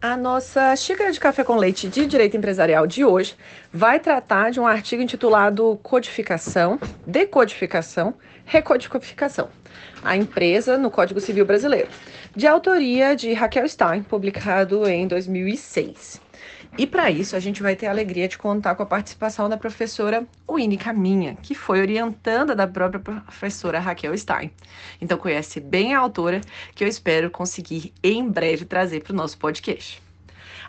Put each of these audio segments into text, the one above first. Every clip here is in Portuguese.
A nossa xícara de café com leite de direito empresarial de hoje vai tratar de um artigo intitulado Codificação, Decodificação, Recodificação. A empresa no Código Civil Brasileiro, de autoria de Raquel Stein, publicado em 2006. E para isso, a gente vai ter a alegria de contar com a participação da professora Winnie Caminha, que foi orientanda da própria professora Raquel Stein. Então, conhece bem a autora, que eu espero conseguir em breve trazer para o nosso podcast.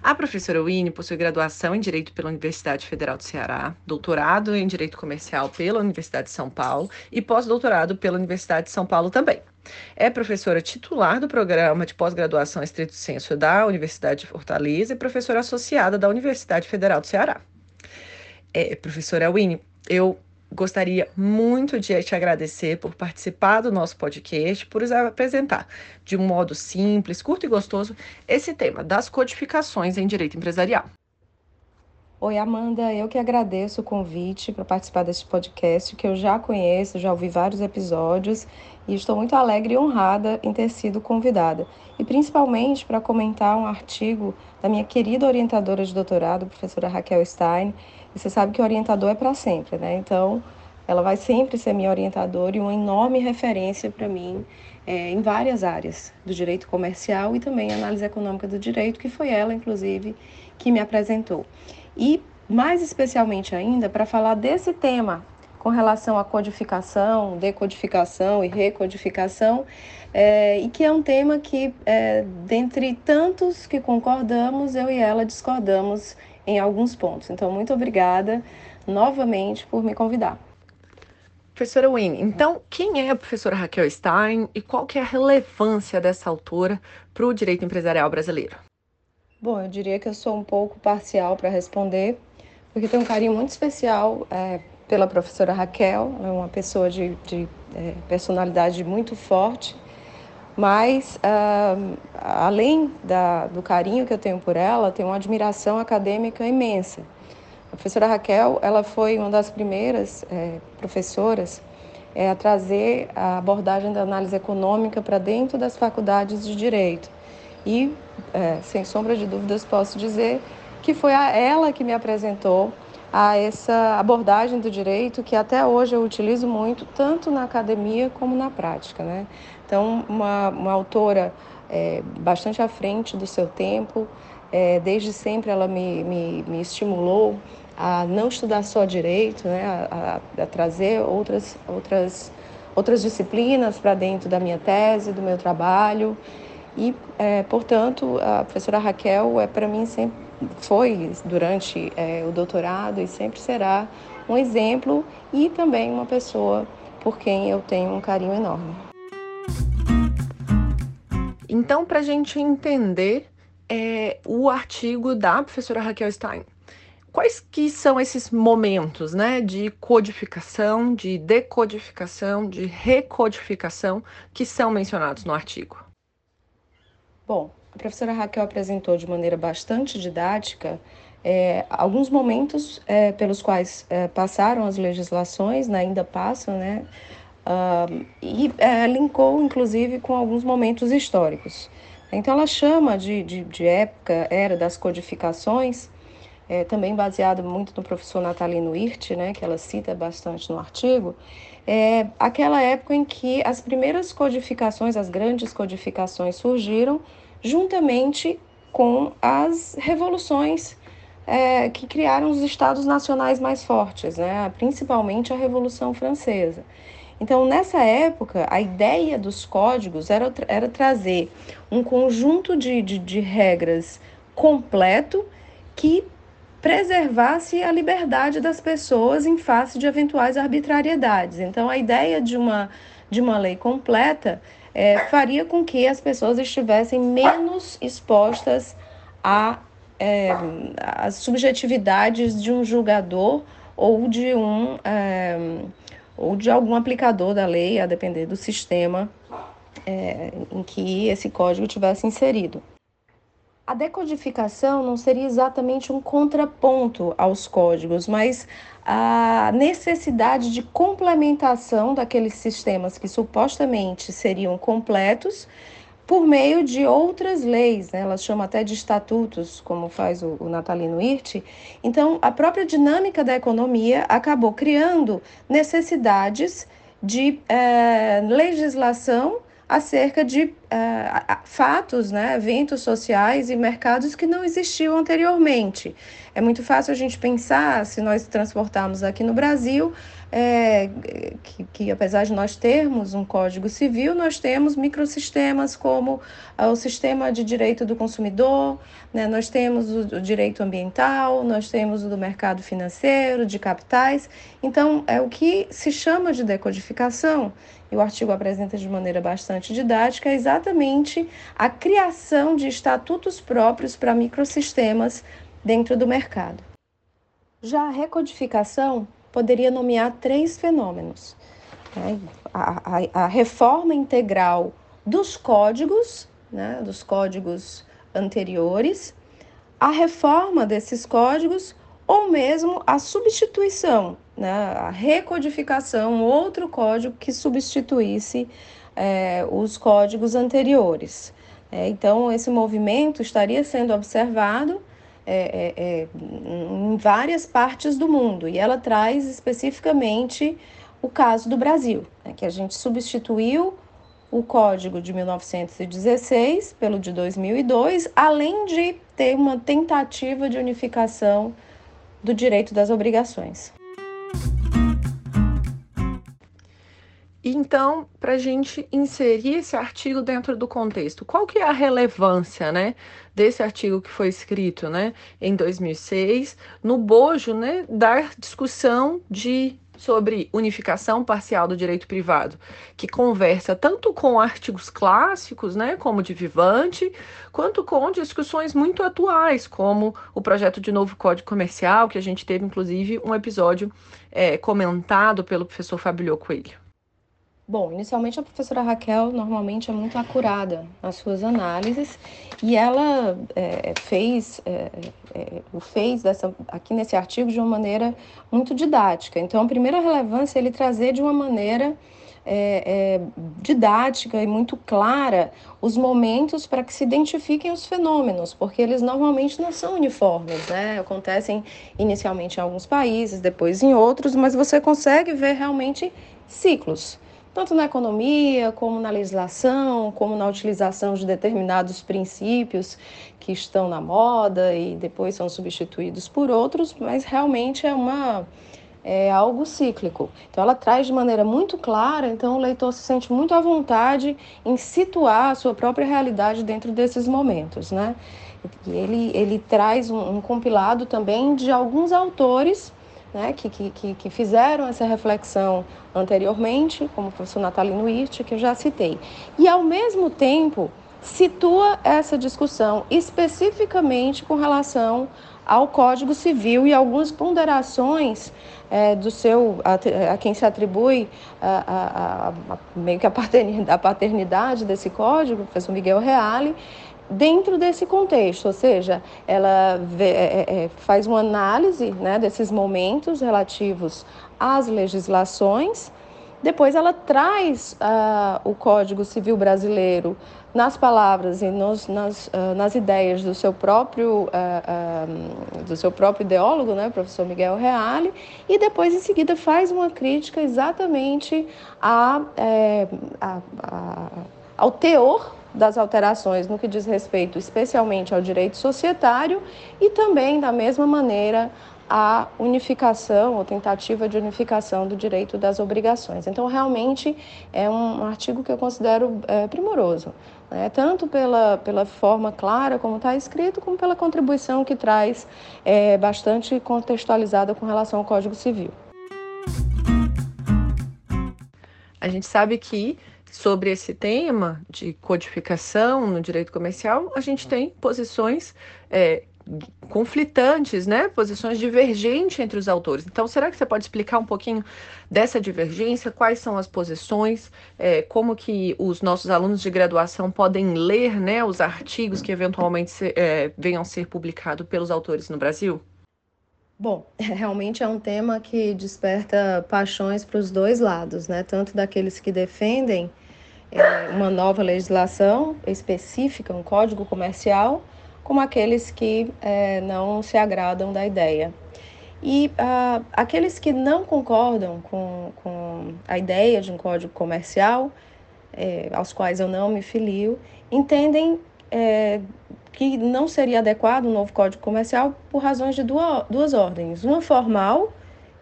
A professora Winnie possui graduação em Direito pela Universidade Federal do Ceará, doutorado em Direito Comercial pela Universidade de São Paulo e pós-doutorado pela Universidade de São Paulo também. É professora titular do programa de pós-graduação estrito senso da Universidade de Fortaleza e professora associada da Universidade Federal do Ceará. É, professora Winnie, eu gostaria muito de te agradecer por participar do nosso podcast, por apresentar de um modo simples, curto e gostoso esse tema das codificações em direito empresarial. Oi, Amanda, eu que agradeço o convite para participar desse podcast, que eu já conheço, já ouvi vários episódios e estou muito alegre e honrada em ter sido convidada. E principalmente para comentar um artigo da minha querida orientadora de doutorado, professora Raquel Stein. E você sabe que o orientador é para sempre, né? Então, ela vai sempre ser minha orientadora e uma enorme referência para mim é, em várias áreas do direito comercial e também análise econômica do direito, que foi ela, inclusive, que me apresentou e mais especialmente ainda para falar desse tema com relação à codificação, decodificação e recodificação, é, e que é um tema que, é, dentre tantos que concordamos, eu e ela discordamos em alguns pontos. Então, muito obrigada novamente por me convidar. Professora Winnie, então quem é a professora Raquel Stein e qual que é a relevância dessa autora para o direito empresarial brasileiro? Bom, eu diria que eu sou um pouco parcial para responder, porque tenho um carinho muito especial é, pela professora Raquel, é uma pessoa de, de é, personalidade muito forte, mas uh, além da, do carinho que eu tenho por ela, tenho uma admiração acadêmica imensa. A professora Raquel, ela foi uma das primeiras é, professoras é, a trazer a abordagem da análise econômica para dentro das faculdades de direito. E, é, sem sombra de dúvidas, posso dizer que foi a ela que me apresentou a essa abordagem do direito que até hoje eu utilizo muito, tanto na academia como na prática. Né? Então, uma, uma autora é, bastante à frente do seu tempo, é, desde sempre ela me, me, me, estimulou a não estudar só direito, né? a, a, trazer outras, outras, outras disciplinas para dentro da minha tese, do meu trabalho. E, é, portanto, a professora Raquel é para mim sempre foi durante é, o doutorado e sempre será um exemplo e também uma pessoa por quem eu tenho um carinho enorme. Então, para a gente entender é, o artigo da professora Raquel Stein, quais que são esses momentos né, de codificação, de decodificação, de recodificação que são mencionados no artigo? Bom, a professora Raquel apresentou de maneira bastante didática é, alguns momentos é, pelos quais é, passaram as legislações, né, ainda passam, né, uh, e é, linkou inclusive com alguns momentos históricos. Então ela chama de, de, de época, era das codificações, é, também baseado muito no professor Natalino Hirt, né, que ela cita bastante no artigo, é aquela época em que as primeiras codificações, as grandes codificações surgiram juntamente com as revoluções é, que criaram os estados nacionais mais fortes, né? principalmente a Revolução Francesa. Então, nessa época, a ideia dos códigos era, era trazer um conjunto de, de, de regras completo que preservasse a liberdade das pessoas em face de eventuais arbitrariedades. Então, a ideia de uma, de uma lei completa é, faria com que as pessoas estivessem menos expostas a é, as subjetividades de um julgador ou de um é, ou de algum aplicador da lei, a depender do sistema é, em que esse código tivesse inserido. A decodificação não seria exatamente um contraponto aos códigos, mas a necessidade de complementação daqueles sistemas que supostamente seriam completos por meio de outras leis, né? elas chamam até de estatutos, como faz o, o Natalino Hirt. Então, a própria dinâmica da economia acabou criando necessidades de eh, legislação acerca de uh, fatos, né, eventos sociais e mercados que não existiam anteriormente. É muito fácil a gente pensar, se nós transportarmos aqui no Brasil, é, que, que, apesar de nós termos um código civil, nós temos microsistemas como uh, o sistema de direito do consumidor, né, nós temos o, o, direito ambiental, nós temos o do mercado financeiro, de capitais. Então, é o que se chama de decodificação, e o artigo apresenta de maneira bastante didática, é exatamente a criação de estatutos próprios para microsistemas dentro do mercado. Já a recodificação poderia nomear três fenômenos. Né? A, a, a, reforma integral dos códigos, né? dos códigos anteriores, a reforma desses códigos ou mesmo a substituição, né? a recodificação, outro código que substituísse é, os códigos anteriores. É, então, esse movimento estaria sendo observado é, é, é, em várias partes do mundo e ela traz especificamente o caso do Brasil, né, que a gente substituiu o código de 1916 pelo de 2002, além de ter uma tentativa de unificação do direito das obrigações. Então, para a gente inserir esse artigo dentro do contexto, qual que é a relevância, né, desse artigo que foi escrito, né, em 2006, no bojo, né, da discussão de sobre unificação parcial do direito privado, que conversa tanto com artigos clássicos, né, como de Vivante, quanto com discussões muito atuais, como o projeto de novo Código Comercial, que a gente teve inclusive um episódio é, comentado pelo professor Fabio Coelho. Bom, inicialmente a professora Raquel normalmente é muito acurada nas suas análises e ela é, fez é, é, o fez dessa, aqui nesse artigo de uma maneira muito didática. Então, a primeira relevância é ele trazer de uma maneira é, é, didática e muito clara os momentos para que se identifiquem os fenômenos, porque eles normalmente não são uniformes, né? Acontecem inicialmente em alguns países, depois em outros, mas você consegue ver realmente ciclos tanto na economia, como na legislação, como na utilização de determinados princípios que estão na moda e depois são substituídos por outros, mas realmente é uma é algo cíclico. Então ela traz de maneira muito clara, então o leitor se sente muito à vontade em situar a sua própria realidade dentro desses momentos, né? E ele, ele traz um, um compilado também de alguns autores né, que, que, que fizeram essa reflexão anteriormente, como o professor Natalino Wirt, que eu já citei. E, ao mesmo tempo, situa essa discussão especificamente com relação ao Código Civil e algumas ponderações é, do seu a, a, quem se atribui a, a, meio que a paternidade, paternidade desse código, o professor Miguel Reale, dentro desse contexto, ou seja, ela vê, é, é, faz uma análise né, desses momentos relativos às legislações, depois ela traz uh, o Código Civil Brasileiro nas palavras e nos, nas, uh, nas ideias do seu próprio uh, do seu próprio ideólogo, né, professor Miguel Reale, e depois em seguida faz uma crítica exatamente a, é, a, a, ao teor das alterações no que diz respeito especialmente ao direito societário e também, da mesma maneira, a unificação ou tentativa de unificação do direito das obrigações. Então, realmente é um artigo que eu considero é, primoroso, né? tanto pela, pela forma clara como está escrito, como pela contribuição que traz é, bastante contextualizada com relação ao Código Civil. A gente sabe que sobre esse tema de codificação no direito comercial, a gente tem posições é, conflitantes, né? Posições divergentes entre os autores. Então, será que você pode explicar um pouquinho dessa divergência? Quais são as posições? É, como que os nossos alunos de graduação podem ler, né, os artigos que eventualmente se, é, venham a ser publicados pelos autores no Brasil? Bom, realmente é um tema que desperta paixões para os dois lados, né? Tanto daqueles que defendem é, uma nova legislação específica, um código comercial, como aqueles que é, não se agradam da ideia. E uh, aqueles que não concordam com, com a ideia de um código comercial, é, aos quais eu não me filio, entendem é, que não seria adequado um novo código comercial por razões de duas, duas ordens, uma formal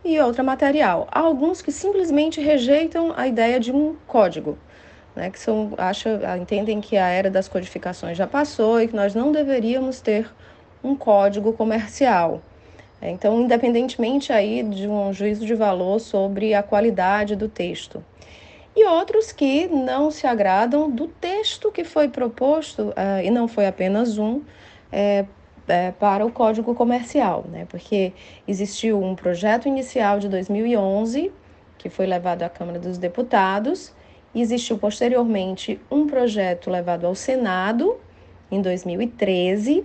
e outra material. Há alguns que simplesmente rejeitam a ideia de um código né, que são, acha, entendem que a era das codificações já passou e que nós não deveríamos ter um código comercial. É, então, independentemente aí de um juízo de valor sobre a qualidade do texto. E outros que não se agradam do texto que foi proposto, uh, e não foi apenas um, é, é, para o Código Comercial, né? porque existiu um projeto inicial de 2011, que foi levado à Câmara dos Deputados, Existiu posteriormente um projeto levado ao Senado em 2013.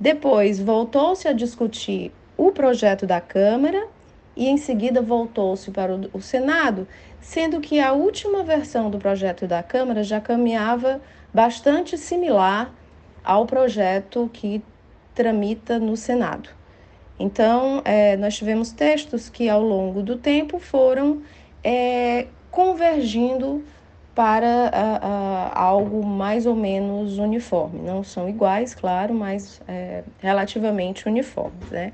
Depois voltou-se a discutir o projeto da Câmara e em seguida voltou-se para o Senado, sendo que a última versão do projeto da Câmara já caminhava bastante similar ao projeto que tramita no Senado. Então, é, nós tivemos textos que ao longo do tempo foram é, convergindo para uh, uh, algo mais ou menos uniforme. Não são iguais, claro, mas é, relativamente uniformes. Né?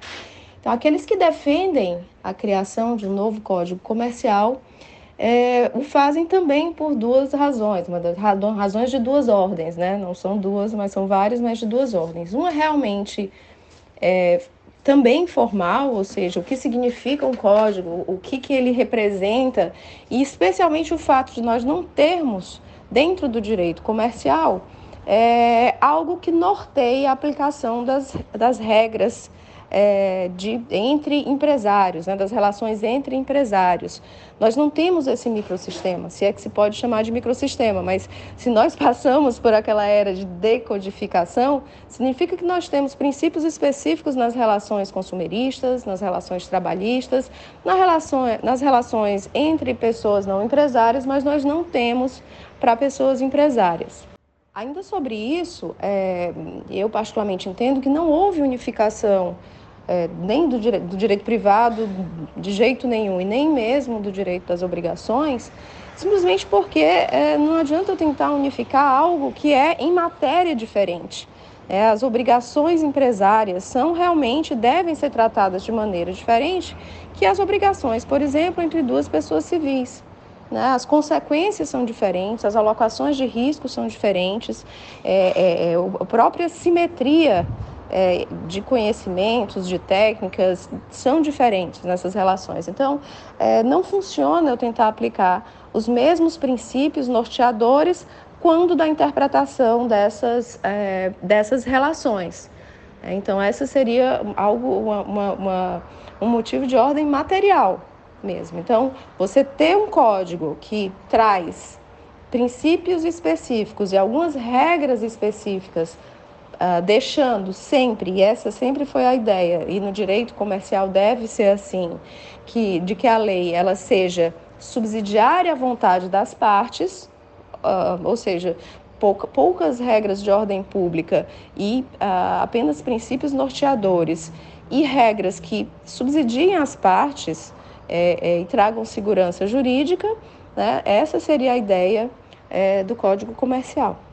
Então, aqueles que defendem a criação de um novo código comercial é, o fazem também por duas razões, uma das razões de duas ordens, né? Não são duas, mas são várias, mas de duas ordens. Uma realmente é, também formal, ou seja, o que significa um código, o que, que ele representa, e especialmente o fato de nós não termos, dentro do direito comercial, é, algo que norteie a aplicação das, das regras é, de, entre empresários, né, das relações entre empresários. Nós não temos esse microsistema, se é que se pode chamar de microsistema, mas se nós passamos por aquela era de decodificação, significa que nós temos princípios específicos nas relações consumeristas, nas relações trabalhistas, nas relações, nas relações entre pessoas não empresárias, mas nós não temos para pessoas empresárias. Ainda sobre isso, é, eu particularmente entendo que não houve unificação é, nem do, dire do direito privado de jeito nenhum e nem mesmo do direito das obrigações, simplesmente porque é, não adianta eu tentar unificar algo que é em matéria diferente. É, as obrigações empresárias são realmente, devem ser tratadas de maneira diferente que as obrigações, por exemplo, entre duas pessoas civis. Né? As consequências são diferentes, as alocações de risco são diferentes, é, é, é a própria simetria é, de conhecimentos, de técnicas, são diferentes nessas relações. Então, é, não funciona eu tentar aplicar os mesmos princípios norteadores quando da interpretação dessas, é, dessas relações. É, então, essa seria algo, uma, uma, uma, um motivo de ordem material mesmo. Então, você ter um código que traz princípios específicos e algumas regras específicas uh, deixando sempre, e essa sempre foi a ideia, e no direito comercial deve ser assim, que, de que a lei ela seja subsidiária à vontade das partes, uh, ou seja, pouca, poucas regras de ordem pública e uh, apenas princípios norteadores e regras que subsidiem as partes é, é, e tragam segurança jurídica, né? essa seria a ideia é, do Código Comercial.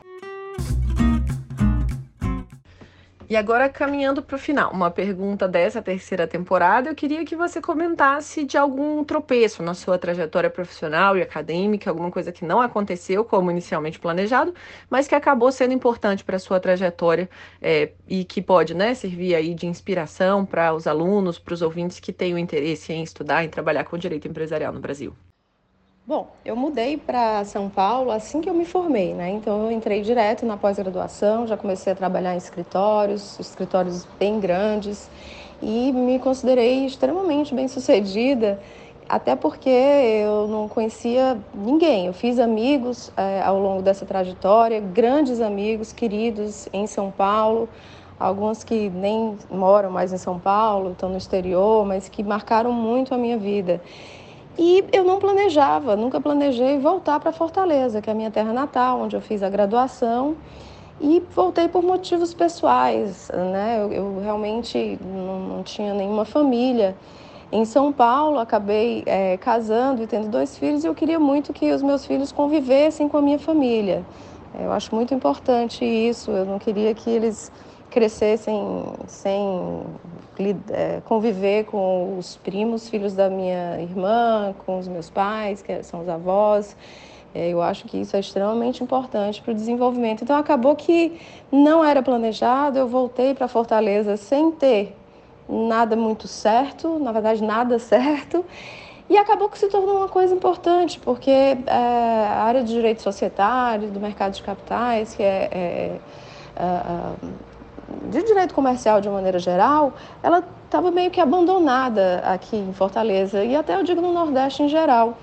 E agora, caminhando para o final, uma pergunta dessa terceira temporada, eu queria que você comentasse de algum tropeço na sua trajetória profissional e acadêmica, alguma coisa que não aconteceu como inicialmente planejado, mas que acabou sendo importante para a sua trajetória é, e que pode né, servir aí de inspiração para os alunos, para os ouvintes que têm o interesse em estudar, em trabalhar com direito empresarial no Brasil. Bom, eu mudei para São Paulo assim que eu me formei, né? Então eu entrei direto na pós-graduação, já comecei a trabalhar em escritórios, escritórios bem grandes, e me considerei extremamente bem-sucedida, até porque eu não conhecia ninguém. Eu fiz amigos é, ao longo dessa trajetória, grandes amigos, queridos em São Paulo, alguns que nem moram mais em São Paulo, estão no exterior, mas que marcaram muito a minha vida. E eu não planejava, nunca planejei voltar para Fortaleza, que é a minha terra natal, onde eu fiz a graduação. E voltei por motivos pessoais, né? Eu, eu realmente não, não, tinha nenhuma família. Em São Paulo, acabei é, casando e tendo dois filhos e eu queria muito que os meus filhos convivessem com a minha família. Eu acho muito importante isso. Eu não queria que eles crescessem sem é, conviver com os primos, filhos da minha irmã, com os meus pais, que são os avós. É, eu acho que isso é extremamente importante para o desenvolvimento. Então, acabou que não era planejado, eu voltei para Fortaleza sem ter nada muito certo, na verdade, nada certo. E acabou que se tornou uma coisa importante, porque é, a área de direito societário, do mercado de capitais, que é, é, é de direito comercial de maneira geral, ela estava meio que abandonada aqui em Fortaleza e até eu digo no Nordeste em geral.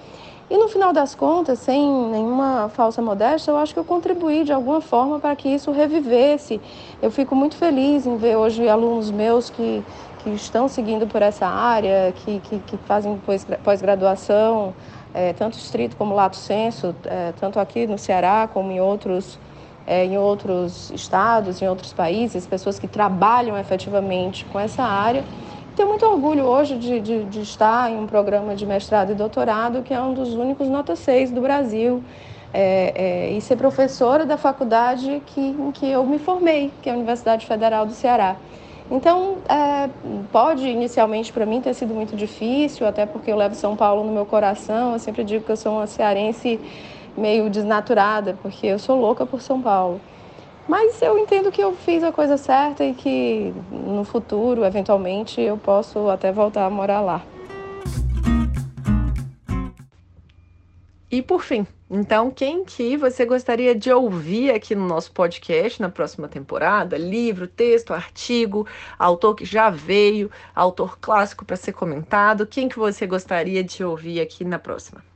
E no final das contas, sem nenhuma falsa modéstia, eu acho que eu contribuí de alguma forma para que isso revivesse. Eu fico muito feliz em ver hoje alunos meus que, que estão seguindo por essa área, que, que, que fazem pós-graduação, é, tanto estrito como lato senso, é, tanto aqui no Ceará como em outros é, em outros estados, em outros países, pessoas que trabalham efetivamente com essa área. Tenho muito orgulho hoje de, de, de, estar em um programa de mestrado e doutorado que é um dos únicos nota 6 do Brasil é, é, e ser professora da faculdade que, em que eu me formei, que é a Universidade Federal do Ceará. Então, é, pode inicialmente para mim ter sido muito difícil, até porque eu levo São Paulo no meu coração. Eu sempre digo que eu sou uma cearense meio desnaturada, porque eu sou louca por São Paulo. Mas eu entendo que eu fiz a coisa certa e que no futuro, eventualmente, eu posso até voltar a morar lá. E por fim, então, quem que você gostaria de ouvir aqui no nosso podcast na próxima temporada? Livro, texto, artigo, autor que já veio, autor clássico para ser comentado. Quem que você gostaria de ouvir aqui na próxima?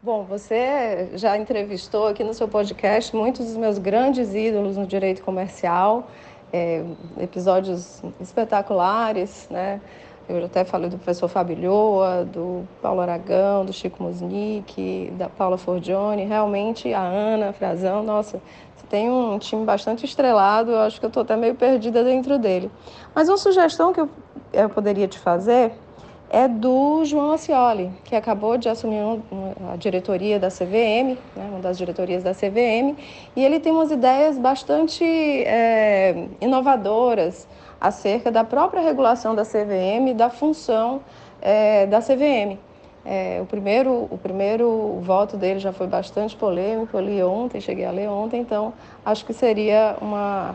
Bom, você já entrevistou aqui no seu podcast muitos dos meus grandes ídolos no direito comercial, é, episódios espetaculares, né? Eu até falei do professor Fábio do Paulo Aragão, do Chico Musnick, da Paula Forgione, realmente a Ana Frazão, nossa, você tem um time bastante estrelado, eu acho que eu estou até meio perdida dentro dele. Mas uma sugestão que eu, eu poderia te fazer é do João Acioli, que acabou de assumir a diretoria da CVM, né, uma das diretorias da CVM, e ele tem umas ideias bastante é, inovadoras acerca da própria regulação da CVM da função é, da CVM. É, o, primeiro, o primeiro voto dele já foi bastante polêmico, eu li ontem, cheguei a ler ontem, então acho que seria uma,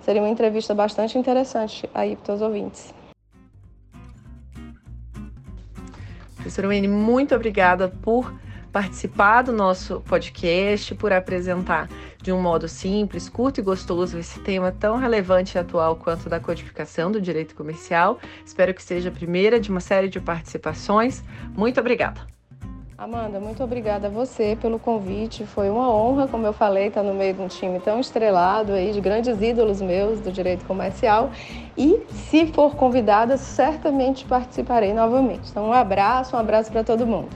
seria uma entrevista bastante interessante aí para os ouvintes. Professora Wayne, muito obrigada por participar do nosso podcast, por apresentar de um modo simples, curto e gostoso esse tema tão relevante e atual quanto da codificação do direito comercial. Espero que seja a primeira de uma série de participações. Muito obrigada. Amanda, muito obrigada a você pelo convite. Foi uma honra, como eu falei, estar no meio de um time tão estrelado aí, de grandes ídolos meus do direito comercial. E, se for convidada, certamente participarei novamente. Então, um abraço, um abraço para todo mundo.